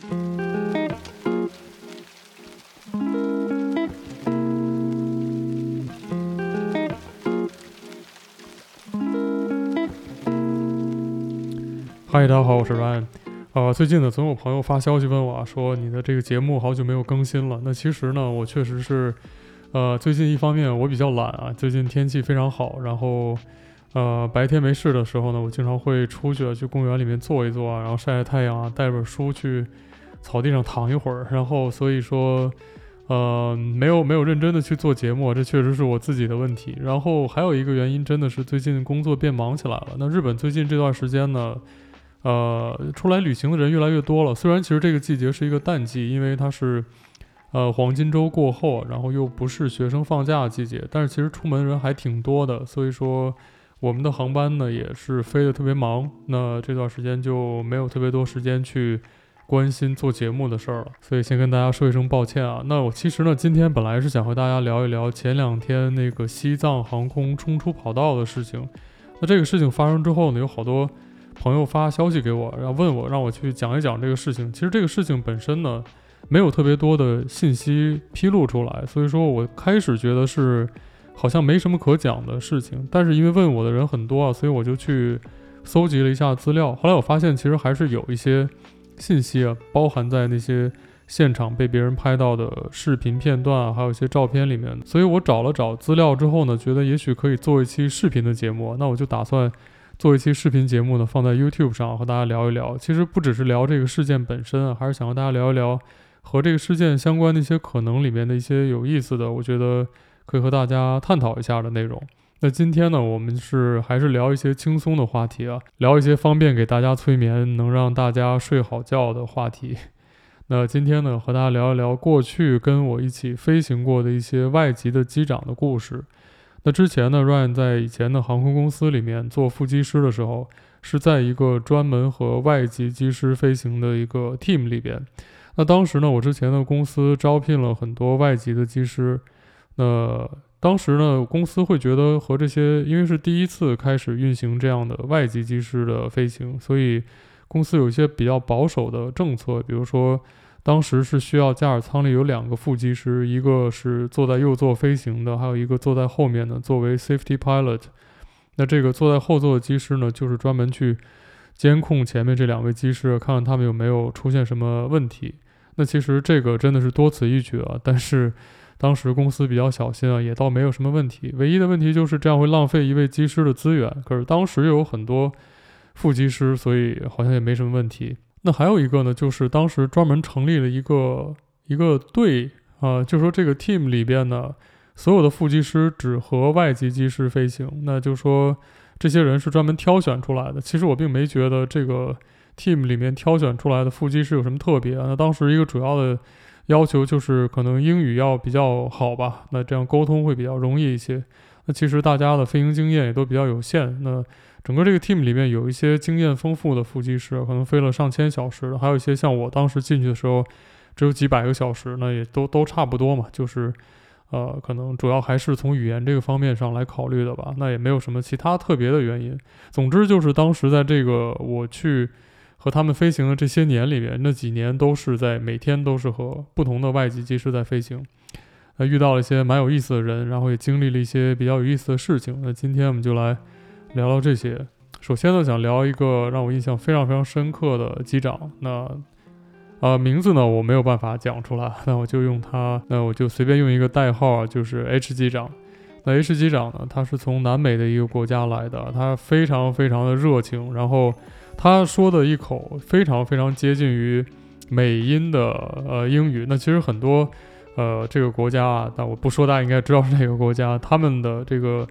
嗨，大家好，我是 Ryan。呃，最近呢，总有朋友发消息问我，说你的这个节目好久没有更新了。那其实呢，我确实是，呃，最近一方面我比较懒啊，最近天气非常好，然后，呃，白天没事的时候呢，我经常会出去去公园里面坐一坐啊，然后晒晒太阳啊，带本书去草地上躺一会儿。然后所以说，呃，没有没有认真的去做节目，这确实是我自己的问题。然后还有一个原因，真的是最近工作变忙起来了。那日本最近这段时间呢，呃，出来旅行的人越来越多了。虽然其实这个季节是一个淡季，因为它是，呃，黄金周过后，然后又不是学生放假的季节，但是其实出门人还挺多的。所以说，我们的航班呢也是飞得特别忙。那这段时间就没有特别多时间去关心做节目的事儿了。所以先跟大家说一声抱歉啊。那我其实呢，今天本来是想和大家聊一聊前两天那个西藏航空冲出跑道的事情。那这个事情发生之后呢，有好多。朋友发消息给我，然后问我让我去讲一讲这个事情。其实这个事情本身呢，没有特别多的信息披露出来，所以说我开始觉得是好像没什么可讲的事情。但是因为问我的人很多啊，所以我就去搜集了一下资料。后来我发现其实还是有一些信息啊，包含在那些现场被别人拍到的视频片段啊，还有一些照片里面。所以我找了找资料之后呢，觉得也许可以做一期视频的节目。那我就打算。做一期视频节目呢，放在 YouTube 上和大家聊一聊。其实不只是聊这个事件本身啊，还是想和大家聊一聊和这个事件相关的一些可能里面的一些有意思的，我觉得可以和大家探讨一下的内容。那今天呢，我们是还是聊一些轻松的话题啊，聊一些方便给大家催眠、能让大家睡好觉的话题。那今天呢，和大家聊一聊过去跟我一起飞行过的一些外籍的机长的故事。那之前呢，Ryan 在以前的航空公司里面做副机师的时候，是在一个专门和外籍机师飞行的一个 team 里边。那当时呢，我之前的公司招聘了很多外籍的机师。那当时呢，公司会觉得和这些，因为是第一次开始运行这样的外籍机师的飞行，所以公司有一些比较保守的政策，比如说。当时是需要驾驶舱里有两个副机师，一个是坐在右座飞行的，还有一个坐在后面的，作为 safety pilot。那这个坐在后座的机师呢，就是专门去监控前面这两位机师，看看他们有没有出现什么问题。那其实这个真的是多此一举啊，但是当时公司比较小心啊，也倒没有什么问题。唯一的问题就是这样会浪费一位机师的资源。可是当时又有很多副机师，所以好像也没什么问题。那还有一个呢，就是当时专门成立了一个一个队啊，就说这个 team 里边呢，所有的副机师只和外籍机师飞行。那就说这些人是专门挑选出来的。其实我并没觉得这个 team 里面挑选出来的副机师有什么特别。那当时一个主要的要求就是可能英语要比较好吧，那这样沟通会比较容易一些。那其实大家的飞行经验也都比较有限。那整个这个 team 里面有一些经验丰富的副机师，可能飞了上千小时，还有一些像我当时进去的时候只有几百个小时，那也都都差不多嘛。就是，呃，可能主要还是从语言这个方面上来考虑的吧。那也没有什么其他特别的原因。总之就是当时在这个我去和他们飞行的这些年里面，那几年都是在每天都是和不同的外籍机师在飞行，那遇到了一些蛮有意思的人，然后也经历了一些比较有意思的事情。那今天我们就来。聊聊这些，首先呢，想聊一个让我印象非常非常深刻的机长。那，呃，名字呢，我没有办法讲出来，那我就用他，那我就随便用一个代号，就是 H 机长。那 H 机长呢，他是从南美的一个国家来的，他非常非常的热情，然后他说的一口非常非常接近于美音的呃英语。那其实很多呃这个国家啊，但我不说，大家应该知道是哪个国家，他们的这个。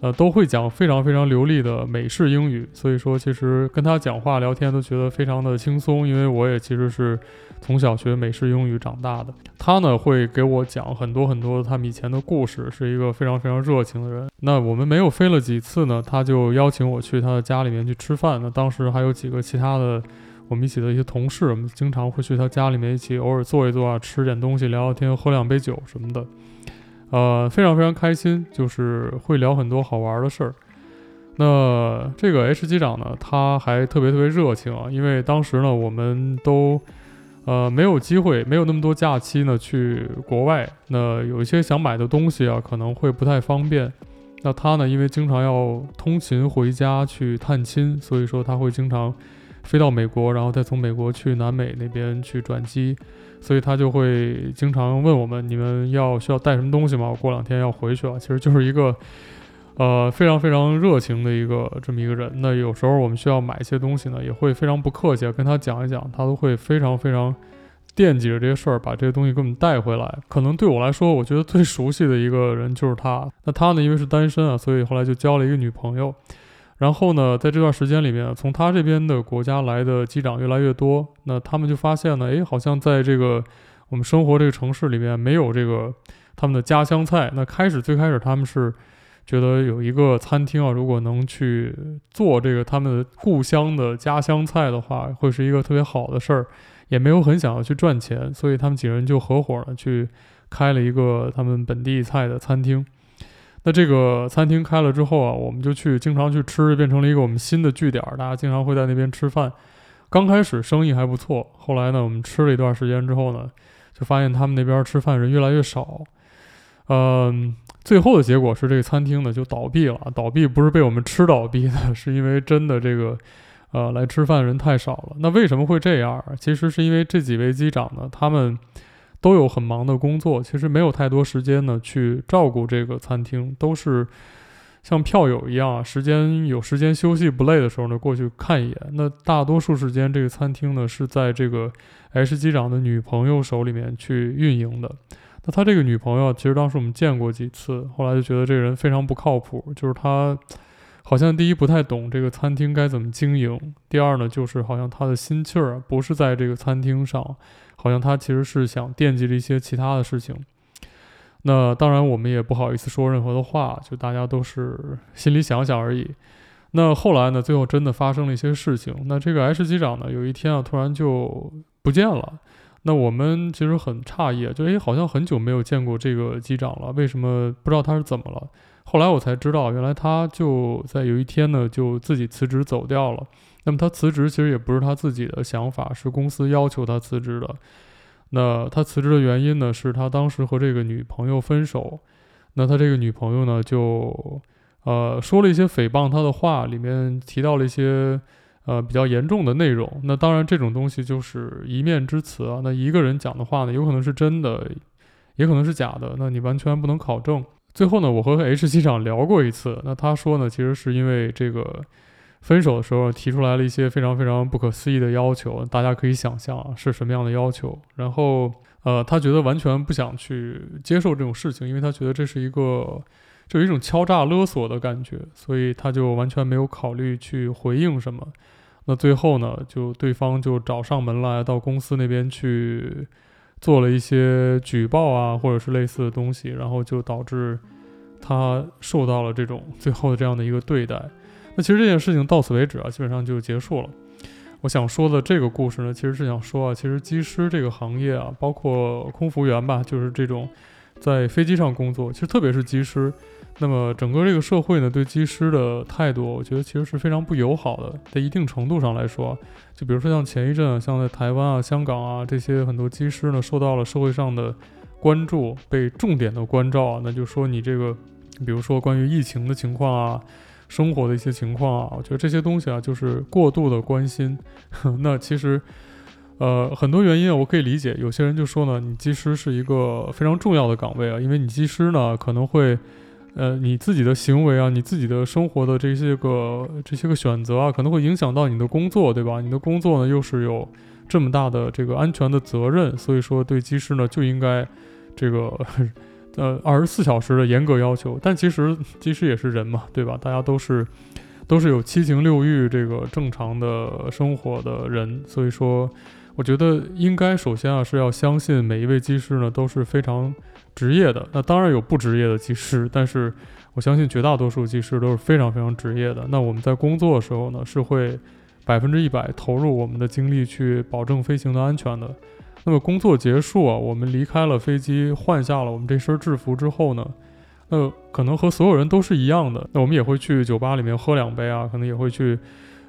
呃，都会讲非常非常流利的美式英语，所以说其实跟他讲话聊天都觉得非常的轻松，因为我也其实是从小学美式英语长大的。他呢会给我讲很多很多他们以前的故事，是一个非常非常热情的人。那我们没有飞了几次呢，他就邀请我去他的家里面去吃饭。那当时还有几个其他的我们一起的一些同事，我们经常会去他家里面一起偶尔坐一坐啊，吃点东西，聊聊天，喝两杯酒什么的。呃，非常非常开心，就是会聊很多好玩的事儿。那这个 H 机长呢，他还特别特别热情啊，因为当时呢，我们都呃，没有机会，没有那么多假期呢，去国外。那有一些想买的东西啊，可能会不太方便。那他呢，因为经常要通勤回家去探亲，所以说他会经常飞到美国，然后再从美国去南美那边去转机。所以他就会经常问我们：你们要需要带什么东西吗？我过两天要回去了。其实就是一个。呃，非常非常热情的一个这么一个人。那有时候我们需要买一些东西呢，也会非常不客气，跟他讲一讲，他都会非常非常惦记着这些事儿，把这些东西给我们带回来。可能对我来说，我觉得最熟悉的一个人就是他。那他呢，因为是单身啊，所以后来就交了一个女朋友。然后呢，在这段时间里面，从他这边的国家来的机长越来越多。那他们就发现呢，诶，好像在这个我们生活这个城市里面没有这个他们的家乡菜。那开始最开始他们是。觉得有一个餐厅啊，如果能去做这个他们的故乡的家乡菜的话，会是一个特别好的事儿，也没有很想要去赚钱，所以他们几个人就合伙了去开了一个他们本地菜的餐厅。那这个餐厅开了之后啊，我们就去经常去吃，变成了一个我们新的据点，大家经常会在那边吃饭。刚开始生意还不错，后来呢，我们吃了一段时间之后呢，就发现他们那边吃饭人越来越少，嗯。最后的结果是，这个餐厅呢就倒闭了。倒闭不是被我们吃倒闭的，是因为真的这个，呃，来吃饭人太少了。那为什么会这样？其实是因为这几位机长呢，他们都有很忙的工作，其实没有太多时间呢去照顾这个餐厅，都是像票友一样，时间有时间休息不累的时候呢过去看一眼。那大多数时间这个餐厅呢是在这个 H 机长的女朋友手里面去运营的。那他这个女朋友，其实当时我们见过几次，后来就觉得这个人非常不靠谱。就是他好像第一不太懂这个餐厅该怎么经营，第二呢，就是好像他的心气儿不是在这个餐厅上，好像他其实是想惦记着一些其他的事情。那当然我们也不好意思说任何的话，就大家都是心里想想而已。那后来呢，最后真的发生了一些事情。那这个 H 机长呢，有一天啊，突然就不见了。那我们其实很诧异，就诶，好像很久没有见过这个机长了，为什么不知道他是怎么了？后来我才知道，原来他就在有一天呢，就自己辞职走掉了。那么他辞职其实也不是他自己的想法，是公司要求他辞职的。那他辞职的原因呢，是他当时和这个女朋友分手。那他这个女朋友呢，就呃说了一些诽谤他的话，里面提到了一些。呃，比较严重的内容。那当然，这种东西就是一面之词啊。那一个人讲的话呢，有可能是真的，也可能是假的。那你完全不能考证。最后呢，我和 H 机长聊过一次。那他说呢，其实是因为这个分手的时候提出来了一些非常非常不可思议的要求。大家可以想象啊，是什么样的要求。然后，呃，他觉得完全不想去接受这种事情，因为他觉得这是一个。就有一种敲诈勒索的感觉，所以他就完全没有考虑去回应什么。那最后呢，就对方就找上门来，到公司那边去做了一些举报啊，或者是类似的东西，然后就导致他受到了这种最后的这样的一个对待。那其实这件事情到此为止啊，基本上就结束了。我想说的这个故事呢，其实是想说啊，其实机师这个行业啊，包括空服员吧，就是这种在飞机上工作，其实特别是机师。那么整个这个社会呢，对机师的态度，我觉得其实是非常不友好的。在一定程度上来说，就比如说像前一阵，像在台湾啊、香港啊这些很多机师呢，受到了社会上的关注，被重点的关照啊，那就说你这个，比如说关于疫情的情况啊，生活的一些情况啊，我觉得这些东西啊，就是过度的关心。那其实，呃，很多原因，我可以理解。有些人就说呢，你技师是一个非常重要的岗位啊，因为你技师呢可能会。呃，你自己的行为啊，你自己的生活的这些个这些个选择啊，可能会影响到你的工作，对吧？你的工作呢，又是有这么大的这个安全的责任，所以说对技师呢就应该这个呃二十四小时的严格要求。但其实机师也是人嘛，对吧？大家都是都是有七情六欲这个正常的生活的人，所以说我觉得应该首先啊是要相信每一位技师呢都是非常。职业的，那当然有不职业的技师，但是我相信绝大多数技师都是非常非常职业的。那我们在工作的时候呢，是会百分之一百投入我们的精力去保证飞行的安全的。那么工作结束啊，我们离开了飞机，换下了我们这身制服之后呢，那可能和所有人都是一样的。那我们也会去酒吧里面喝两杯啊，可能也会去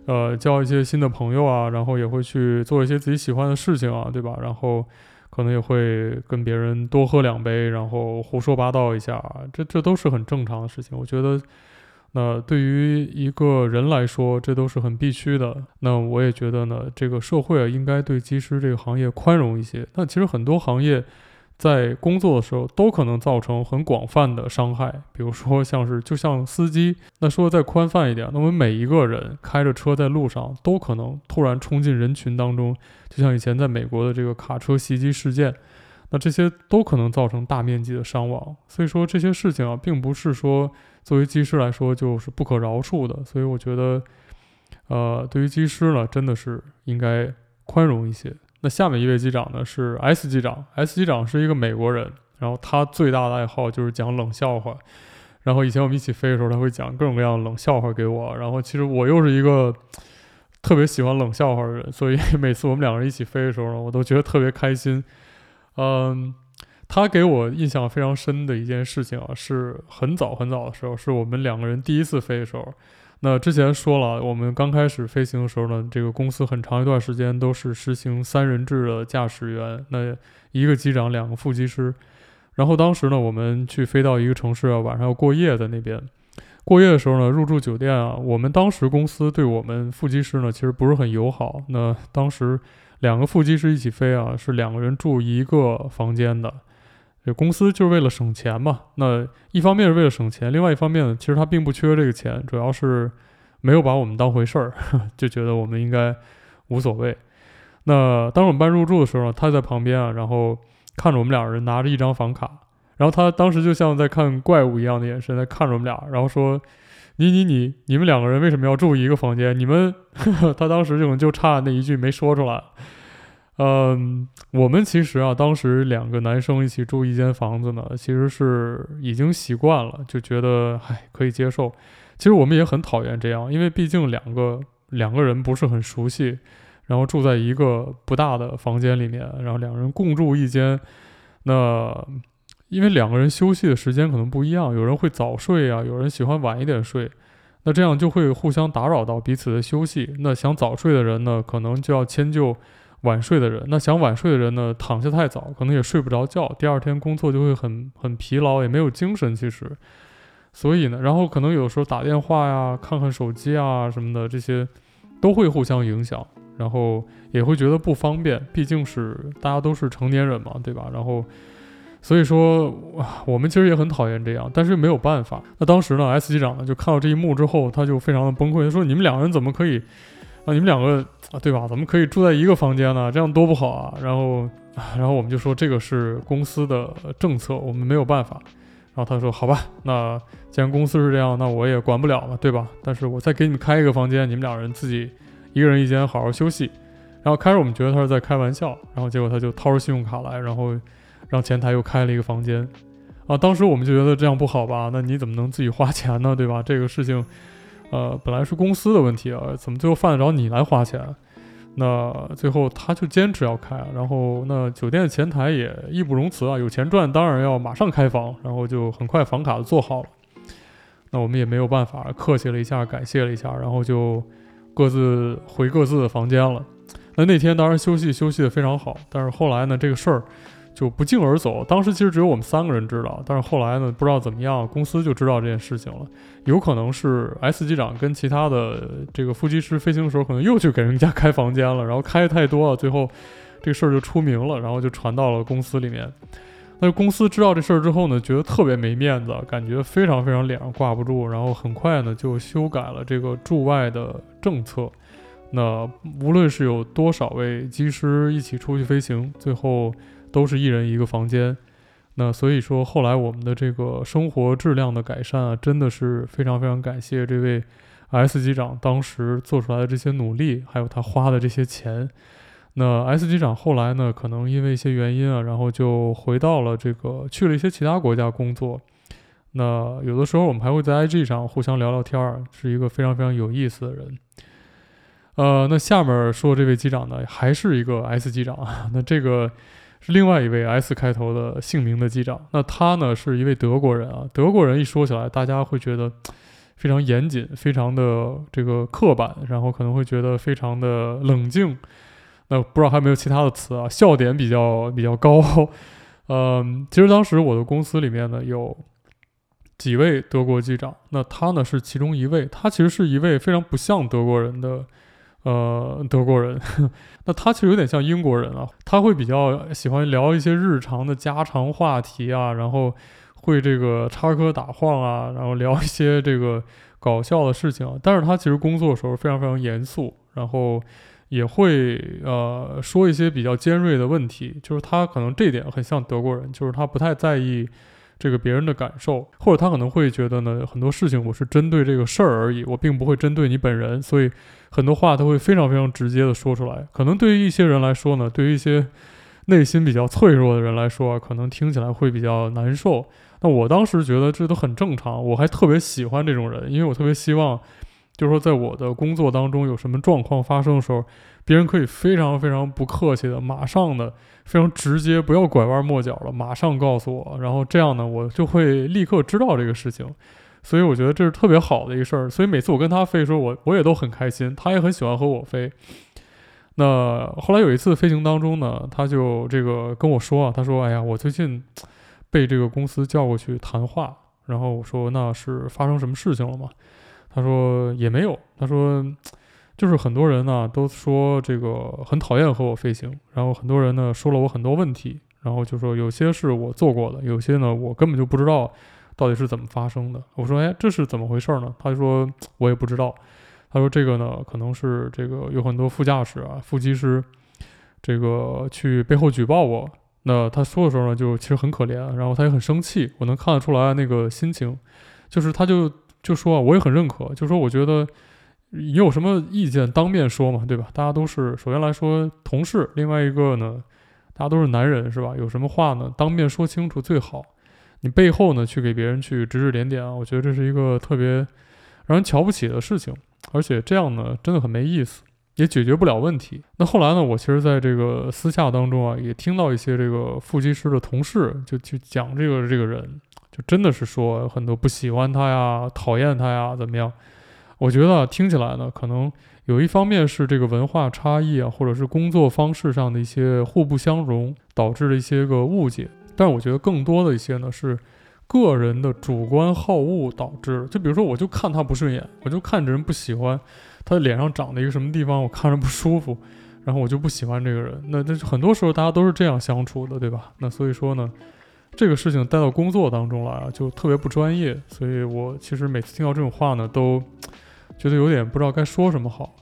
呃，交一些新的朋友啊，然后也会去做一些自己喜欢的事情啊，对吧？然后可能也会跟别人多喝两杯，然后胡说八道一下，这这都是很正常的事情。我觉得，那对于一个人来说，这都是很必须的。那我也觉得呢，这个社会啊，应该对机师这个行业宽容一些。那其实很多行业。在工作的时候都可能造成很广泛的伤害，比如说像是就像司机，那说的再宽泛一点，那我们每一个人开着车在路上都可能突然冲进人群当中，就像以前在美国的这个卡车袭击事件，那这些都可能造成大面积的伤亡。所以说这些事情啊，并不是说作为机师来说就是不可饶恕的。所以我觉得，呃，对于机师呢，真的是应该宽容一些。那下面一位机长呢，是 S 机长，S 机长是一个美国人，然后他最大的爱好就是讲冷笑话，然后以前我们一起飞的时候，他会讲各种各样的冷笑话给我，然后其实我又是一个特别喜欢冷笑话的人，所以 每次我们两个人一起飞的时候呢，我都觉得特别开心。嗯，他给我印象非常深的一件事情啊，是很早很早的时候，是我们两个人第一次飞的时候。那之前说了，我们刚开始飞行的时候呢，这个公司很长一段时间都是实行三人制的驾驶员，那一个机长，两个副机师。然后当时呢，我们去飞到一个城市啊，晚上要过夜在那边。过夜的时候呢，入住酒店啊，我们当时公司对我们副机师呢，其实不是很友好。那当时两个副机师一起飞啊，是两个人住一个房间的。这公司就是为了省钱嘛，那一方面是为了省钱，另外一方面呢，其实他并不缺这个钱，主要是没有把我们当回事儿，就觉得我们应该无所谓。那当我们办入住的时候呢，他在旁边啊，然后看着我们两人拿着一张房卡，然后他当时就像在看怪物一样的眼神在看着我们俩，然后说：“你你你，你们两个人为什么要住一个房间？你们呵呵……” 他当时就就差那一句没说出来。嗯，我们其实啊，当时两个男生一起住一间房子呢，其实是已经习惯了，就觉得唉，可以接受。其实我们也很讨厌这样，因为毕竟两个两个人不是很熟悉，然后住在一个不大的房间里面，然后两人共住一间，那因为两个人休息的时间可能不一样，有人会早睡啊，有人喜欢晚一点睡，那这样就会互相打扰到彼此的休息。那想早睡的人呢，可能就要迁就。晚睡的人，那想晚睡的人呢，躺下太早，可能也睡不着觉，第二天工作就会很 很疲劳，也没有精神。其实，所以呢，然后可能有时候打电话呀、看看手机啊什么的，这些都会互相影响，然后也会觉得不方便。毕竟是大家都是成年人嘛，对吧？然后，所以说，我们其实也很讨厌这样，但是没有办法。那当时呢，S 机长呢就看到这一幕之后，他就非常的崩溃，他说：“你们两个人怎么可以？”啊，你们两个啊，对吧？怎么可以住在一个房间呢，这样多不好啊！然后，然后我们就说这个是公司的政策，我们没有办法。然后他说：“好吧，那既然公司是这样，那我也管不了了，对吧？但是我再给你们开一个房间，你们两人自己一个人一间，好好休息。”然后开始我们觉得他是在开玩笑，然后结果他就掏出信用卡来，然后让前台又开了一个房间。啊，当时我们就觉得这样不好吧？那你怎么能自己花钱呢？对吧？这个事情。呃，本来是公司的问题啊，怎么最后犯得着你来花钱？那最后他就坚持要开，然后那酒店的前台也义不容辞啊，有钱赚当然要马上开房，然后就很快房卡就做好了。那我们也没有办法，客气了一下，感谢了一下，然后就各自回各自的房间了。那那天当然休息休息得非常好，但是后来呢，这个事儿。就不胫而走。当时其实只有我们三个人知道，但是后来呢，不知道怎么样，公司就知道这件事情了。有可能是 S 机长跟其他的这个副机师飞行的时候，可能又去给人家开房间了，然后开的太多了，最后这个事儿就出名了，然后就传到了公司里面。那公司知道这事儿之后呢，觉得特别没面子，感觉非常非常脸上挂不住，然后很快呢就修改了这个驻外的政策。那无论是有多少位机师一起出去飞行，最后。都是一人一个房间，那所以说后来我们的这个生活质量的改善啊，真的是非常非常感谢这位 S 机长当时做出来的这些努力，还有他花的这些钱。那 S 机长后来呢，可能因为一些原因啊，然后就回到了这个去了一些其他国家工作。那有的时候我们还会在 IG 上互相聊聊天儿，是一个非常非常有意思的人。呃，那下面说这位机长呢，还是一个 S 机长啊，那这个。是另外一位 S 开头的姓名的机长，那他呢是一位德国人啊。德国人一说起来，大家会觉得非常严谨，非常的这个刻板，然后可能会觉得非常的冷静。那不知道还有没有其他的词啊？笑点比较比较高。嗯，其实当时我的公司里面呢有几位德国机长，那他呢是其中一位，他其实是一位非常不像德国人的。呃，德国人，那他其实有点像英国人啊，他会比较喜欢聊一些日常的家常话题啊，然后会这个插科打诨啊，然后聊一些这个搞笑的事情。但是他其实工作的时候非常非常严肃，然后也会呃说一些比较尖锐的问题，就是他可能这点很像德国人，就是他不太在意。这个别人的感受，或者他可能会觉得呢，很多事情我是针对这个事儿而已，我并不会针对你本人，所以很多话他会非常非常直接的说出来。可能对于一些人来说呢，对于一些内心比较脆弱的人来说，可能听起来会比较难受。那我当时觉得这都很正常，我还特别喜欢这种人，因为我特别希望，就是说在我的工作当中有什么状况发生的时候，别人可以非常非常不客气的，马上的。非常直接，不要拐弯抹角了，马上告诉我，然后这样呢，我就会立刻知道这个事情，所以我觉得这是特别好的一个事儿。所以每次我跟他飞的时候，我我也都很开心，他也很喜欢和我飞。那后来有一次飞行当中呢，他就这个跟我说啊，他说：“哎呀，我最近被这个公司叫过去谈话。”然后我说：“那是发生什么事情了吗？”他说：“也没有。”他说。就是很多人呢都说这个很讨厌和我飞行，然后很多人呢说了我很多问题，然后就说有些是我做过的，有些呢我根本就不知道到底是怎么发生的。我说，哎，这是怎么回事呢？他说我也不知道。他说这个呢可能是这个有很多副驾驶啊、副机师这个去背后举报我。那他说的时候呢就其实很可怜，然后他也很生气，我能看得出来那个心情，就是他就就说我也很认可，就说我觉得。你有什么意见当面说嘛，对吧？大家都是首先来说同事，另外一个呢，大家都是男人，是吧？有什么话呢，当面说清楚最好。你背后呢去给别人去指指点点啊，我觉得这是一个特别让人瞧不起的事情，而且这样呢真的很没意思，也解决不了问题。那后来呢，我其实在这个私下当中啊，也听到一些这个副机师的同事就去讲这个这个人，就真的是说很多不喜欢他呀，讨厌他呀，怎么样？我觉得听起来呢，可能有一方面是这个文化差异啊，或者是工作方式上的一些互不相容，导致了一些个误解。但我觉得更多的一些呢，是个人的主观好恶导致。就比如说，我就看他不顺眼，我就看着人不喜欢他脸上长的一个什么地方，我看着不舒服，然后我就不喜欢这个人。那那很多时候大家都是这样相处的，对吧？那所以说呢，这个事情带到工作当中来啊，就特别不专业。所以我其实每次听到这种话呢，都。觉得有点不知道该说什么好，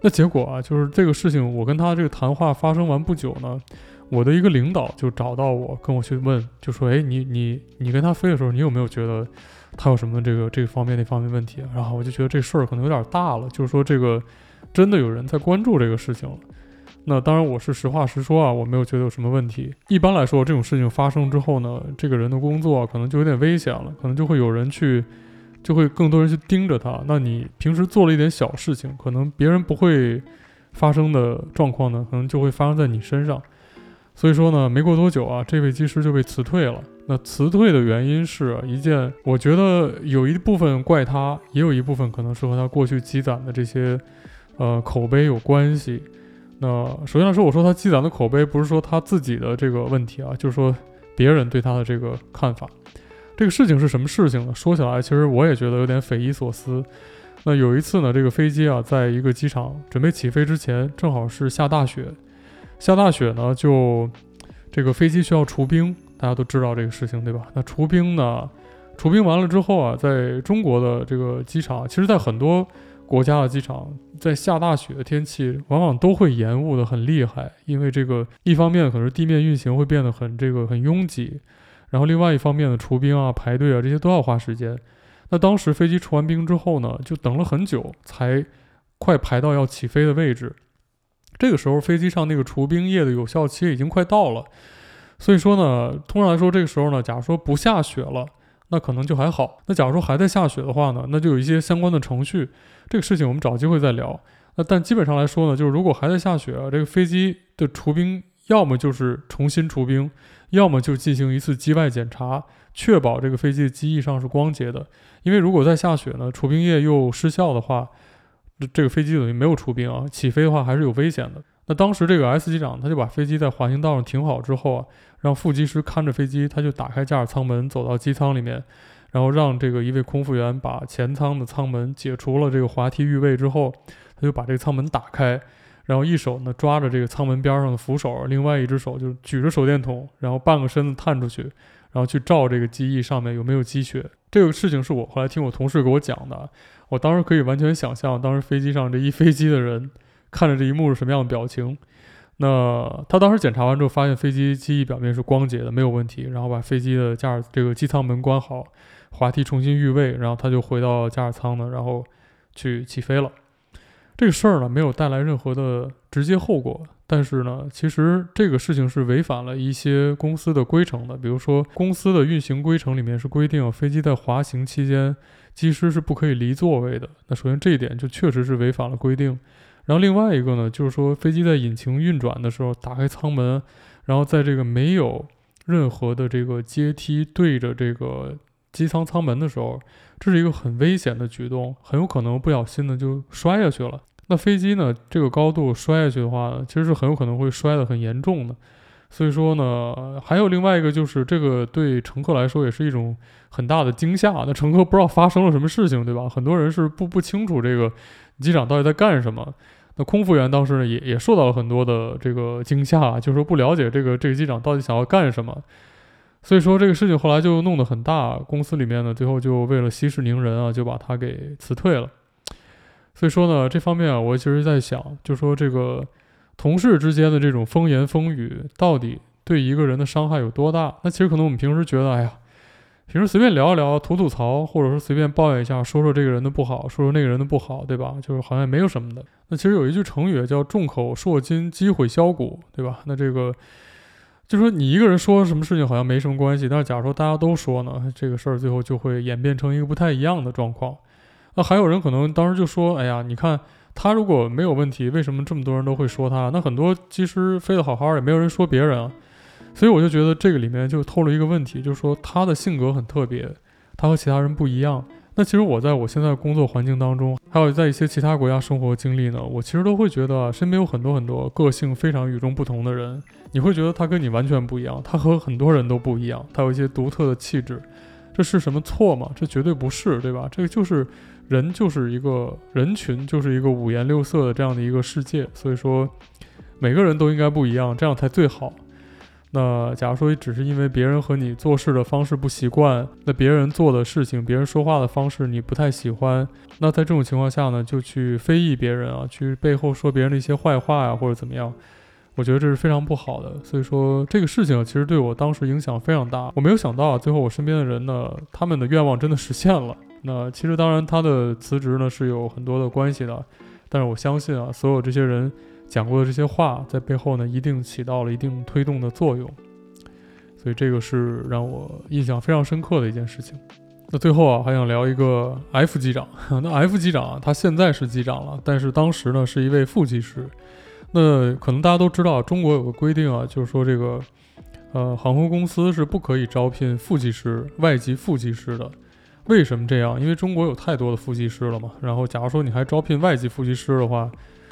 那结果啊，就是这个事情，我跟他这个谈话发生完不久呢，我的一个领导就找到我，跟我去问，就说：“哎，你你你跟他飞的时候，你有没有觉得他有什么这个这个方面那方面问题？”然后我就觉得这事儿可能有点大了，就是说这个真的有人在关注这个事情。那当然我是实话实说啊，我没有觉得有什么问题。一般来说，这种事情发生之后呢，这个人的工作可能就有点危险了，可能就会有人去。就会更多人去盯着他。那你平时做了一点小事情，可能别人不会发生的状况呢，可能就会发生在你身上。所以说呢，没过多久啊，这位机师就被辞退了。那辞退的原因是一件，我觉得有一部分怪他，也有一部分可能是和他过去积攒的这些呃口碑有关系。那首先来说，我说他积攒的口碑不是说他自己的这个问题啊，就是说别人对他的这个看法。这个事情是什么事情呢？说起来，其实我也觉得有点匪夷所思。那有一次呢，这个飞机啊，在一个机场准备起飞之前，正好是下大雪。下大雪呢，就这个飞机需要除冰，大家都知道这个事情，对吧？那除冰呢，除冰完了之后啊，在中国的这个机场，其实在很多国家的机场，在下大雪的天气，往往都会延误的很厉害，因为这个一方面可能是地面运行会变得很这个很拥挤。然后另外一方面呢，除冰啊、排队啊这些都要花时间。那当时飞机除完冰之后呢，就等了很久，才快排到要起飞的位置。这个时候飞机上那个除冰液的有效期已经快到了。所以说呢，通常来说这个时候呢，假如说不下雪了，那可能就还好。那假如说还在下雪的话呢，那就有一些相关的程序。这个事情我们找机会再聊。那但基本上来说呢，就是如果还在下雪，这个飞机的除冰要么就是重新除冰。要么就进行一次机外检查，确保这个飞机的机翼上是光洁的。因为如果在下雪呢，除冰液又失效的话，这个飞机等于没有出兵啊，起飞的话还是有危险的。那当时这个 S 机长他就把飞机在滑行道上停好之后啊，让副机师看着飞机，他就打开驾驶舱门，走到机舱里面，然后让这个一位空服员把前舱的舱门解除了这个滑梯预位之后，他就把这个舱门打开。然后一手呢抓着这个舱门边上的扶手，另外一只手就举着手电筒，然后半个身子探出去，然后去照这个机翼上面有没有积雪。这个事情是我后来听我同事给我讲的，我当时可以完全想象，当时飞机上这一飞机的人看着这一幕是什么样的表情。那他当时检查完之后，发现飞机机翼表面是光洁的，没有问题，然后把飞机的驾驶这个机舱门关好，滑梯重新预位，然后他就回到驾驶舱呢，然后去起飞了。这个事儿呢，没有带来任何的直接后果，但是呢，其实这个事情是违反了一些公司的规程的。比如说，公司的运行规程里面是规定，飞机在滑行期间，机师是不可以离座位的。那首先这一点就确实是违反了规定。然后另外一个呢，就是说飞机在引擎运转的时候，打开舱门，然后在这个没有任何的这个阶梯对着这个机舱舱门的时候。这是一个很危险的举动，很有可能不小心的就摔下去了。那飞机呢，这个高度摔下去的话，其实是很有可能会摔得很严重的。所以说呢，还有另外一个就是，这个对乘客来说也是一种很大的惊吓。那乘客不知道发生了什么事情，对吧？很多人是不不清楚这个机长到底在干什么。那空服员当时呢，也也受到了很多的这个惊吓，就是说不了解这个这个机长到底想要干什么。所以说这个事情后来就弄得很大，公司里面呢，最后就为了息事宁人啊，就把他给辞退了。所以说呢，这方面啊，我其实在想，就说这个同事之间的这种风言风语，到底对一个人的伤害有多大？那其实可能我们平时觉得，哎呀，平时随便聊一聊，吐吐槽，或者说随便抱怨一下，说说这个人的不好，说说那个人的不好，对吧？就是好像没有什么的。那其实有一句成语叫“众口铄金，积毁销骨”，对吧？那这个。就说你一个人说什么事情好像没什么关系，但是假如说大家都说呢，这个事儿最后就会演变成一个不太一样的状况。那还有人可能当时就说：“哎呀，你看他如果没有问题，为什么这么多人都会说他？那很多机师飞得好好的，也没有人说别人啊。”所以我就觉得这个里面就透露一个问题，就是说他的性格很特别，他和其他人不一样。那其实我在我现在工作环境当中，还有在一些其他国家生活经历呢，我其实都会觉得身边有很多很多个性非常与众不同的人。你会觉得他跟你完全不一样，他和很多人都不一样，他有一些独特的气质。这是什么错吗？这绝对不是，对吧？这个就是人，就是一个人群，就是一个五颜六色的这样的一个世界。所以说，每个人都应该不一样，这样才最好。那假如说只是因为别人和你做事的方式不习惯，那别人做的事情，别人说话的方式你不太喜欢，那在这种情况下呢，就去非议别人啊，去背后说别人的一些坏话呀、啊，或者怎么样，我觉得这是非常不好的。所以说这个事情其实对我当时影响非常大。我没有想到啊，最后我身边的人呢，他们的愿望真的实现了。那其实当然他的辞职呢是有很多的关系的，但是我相信啊，所有这些人。讲过的这些话，在背后呢，一定起到了一定推动的作用，所以这个是让我印象非常深刻的一件事情。那最后啊，还想聊一个 F 机长。那 F 机长啊，他现在是机长了，但是当时呢，是一位副机师。那可能大家都知道，中国有个规定啊，就是说这个呃，航空公司是不可以招聘副机师、外籍副机师的。为什么这样？因为中国有太多的副机师了嘛。然后，假如说你还招聘外籍副机师的话，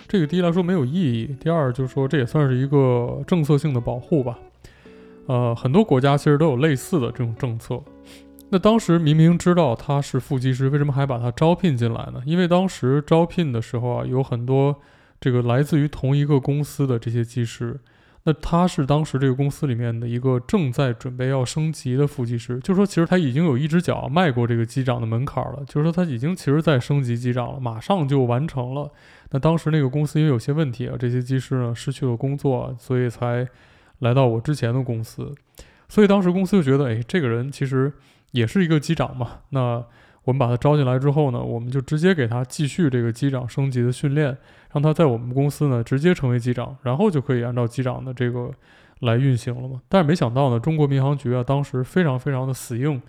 这个第一来说没有意义，第二就是说这也算是一个政策性的保护吧。呃，很多国家其实都有类似的这种政策。那当时明明知道他是副机师，为什么还把他招聘进来呢？因为当时招聘的时候啊，有很多这个来自于同一个公司的这些技师。那他是当时这个公司里面的一个正在准备要升级的副机师，就是说其实他已经有一只脚迈过这个机长的门槛了，就是说他已经其实在升级机长了，马上就完成了。那当时那个公司因为有些问题啊，这些机师呢失去了工作，所以才来到我之前的公司。所以当时公司就觉得，哎，这个人其实也是一个机长嘛。那我们把他招进来之后呢，我们就直接给他继续这个机长升级的训练，让他在我们公司呢直接成为机长，然后就可以按照机长的这个来运行了嘛。但是没想到呢，中国民航局啊当时非常非常的死硬，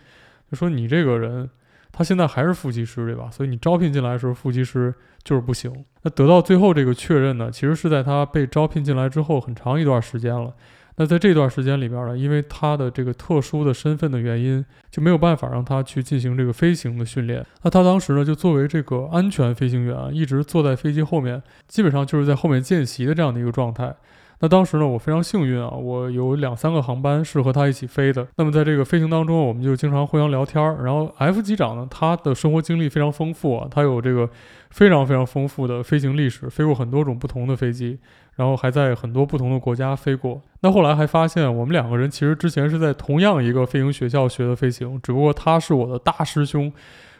就说你这个人。他现在还是副机师，对吧？所以你招聘进来的时候，副机师就是不行。那得到最后这个确认呢，其实是在他被招聘进来之后很长一段时间了。那在这段时间里边呢，因为他的这个特殊的身份的原因，就没有办法让他去进行这个飞行的训练。那他当时呢，就作为这个安全飞行员啊，一直坐在飞机后面，基本上就是在后面见习的这样的一个状态。那当时呢，我非常幸运啊，我有两三个航班是和他一起飞的。那么在这个飞行当中，我们就经常互相聊天儿。然后 F 机长呢，他的生活经历非常丰富啊，他有这个非常非常丰富的飞行历史，飞过很多种不同的飞机，然后还在很多不同的国家飞过。那后来还发现，我们两个人其实之前是在同样一个飞行学校学的飞行，只不过他是我的大师兄，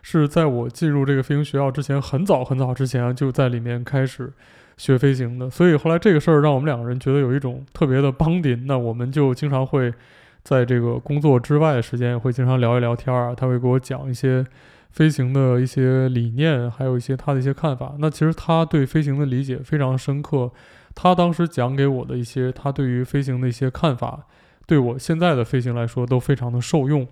是在我进入这个飞行学校之前，很早很早之前就在里面开始。学飞行的，所以后来这个事儿让我们两个人觉得有一种特别的帮顶。那我们就经常会在这个工作之外的时间，也会经常聊一聊天啊。他会给我讲一些飞行的一些理念，还有一些他的一些看法。那其实他对飞行的理解非常深刻。他当时讲给我的一些他对于飞行的一些看法，对我现在的飞行来说都非常的受用。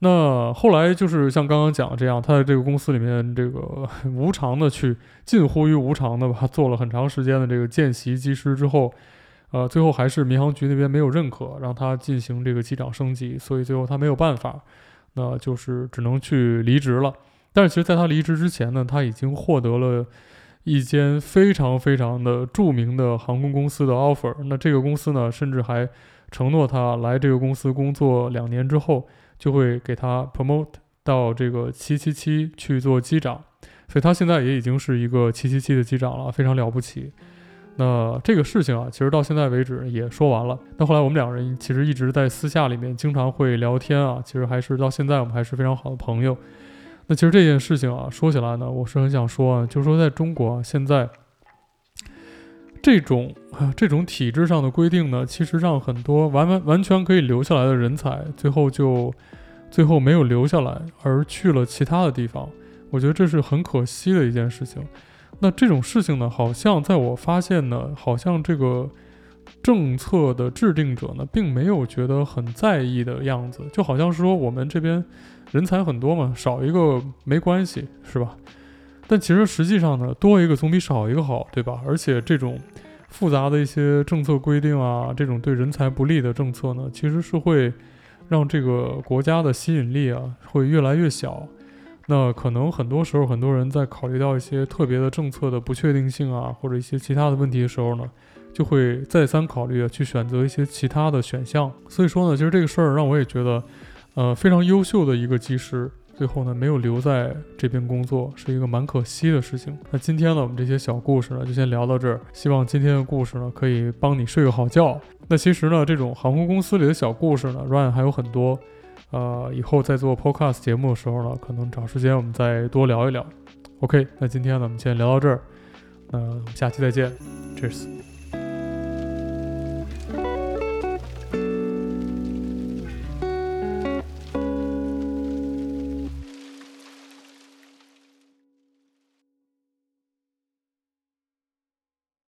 那后来就是像刚刚讲的这样，他在这个公司里面，这个无偿的去，近乎于无偿的吧，做了很长时间的这个见习机师之后，呃，最后还是民航局那边没有认可，让他进行这个机长升级，所以最后他没有办法，那就是只能去离职了。但是其实在他离职之前呢，他已经获得了一间非常非常的著名的航空公司的 offer。那这个公司呢，甚至还承诺他来这个公司工作两年之后。就会给他 promote 到这个七七七去做机长，所以他现在也已经是一个七七七的机长了，非常了不起。那这个事情啊，其实到现在为止也说完了。那后来我们两个人其实一直在私下里面经常会聊天啊，其实还是到现在我们还是非常好的朋友。那其实这件事情啊，说起来呢，我是很想说啊，就是说在中国啊，现在这种。这种体制上的规定呢，其实让很多完完完全可以留下来的人才，最后就最后没有留下来，而去了其他的地方。我觉得这是很可惜的一件事情。那这种事情呢，好像在我发现呢，好像这个政策的制定者呢，并没有觉得很在意的样子，就好像是说我们这边人才很多嘛，少一个没关系，是吧？但其实实际上呢，多一个总比少一个好，对吧？而且这种。复杂的一些政策规定啊，这种对人才不利的政策呢，其实是会让这个国家的吸引力啊会越来越小。那可能很多时候，很多人在考虑到一些特别的政策的不确定性啊，或者一些其他的问题的时候呢，就会再三考虑啊，去选择一些其他的选项。所以说呢，其实这个事儿让我也觉得，呃，非常优秀的一个机师。最后呢，没有留在这边工作，是一个蛮可惜的事情。那今天呢，我们这些小故事呢，就先聊到这儿。希望今天的故事呢，可以帮你睡个好觉。那其实呢，这种航空公司里的小故事呢，Ryan 还有很多。呃，以后在做 Podcast 节目的时候呢，可能找时间我们再多聊一聊。OK，那今天呢，我们先聊到这儿。那我们下期再见，Cheers。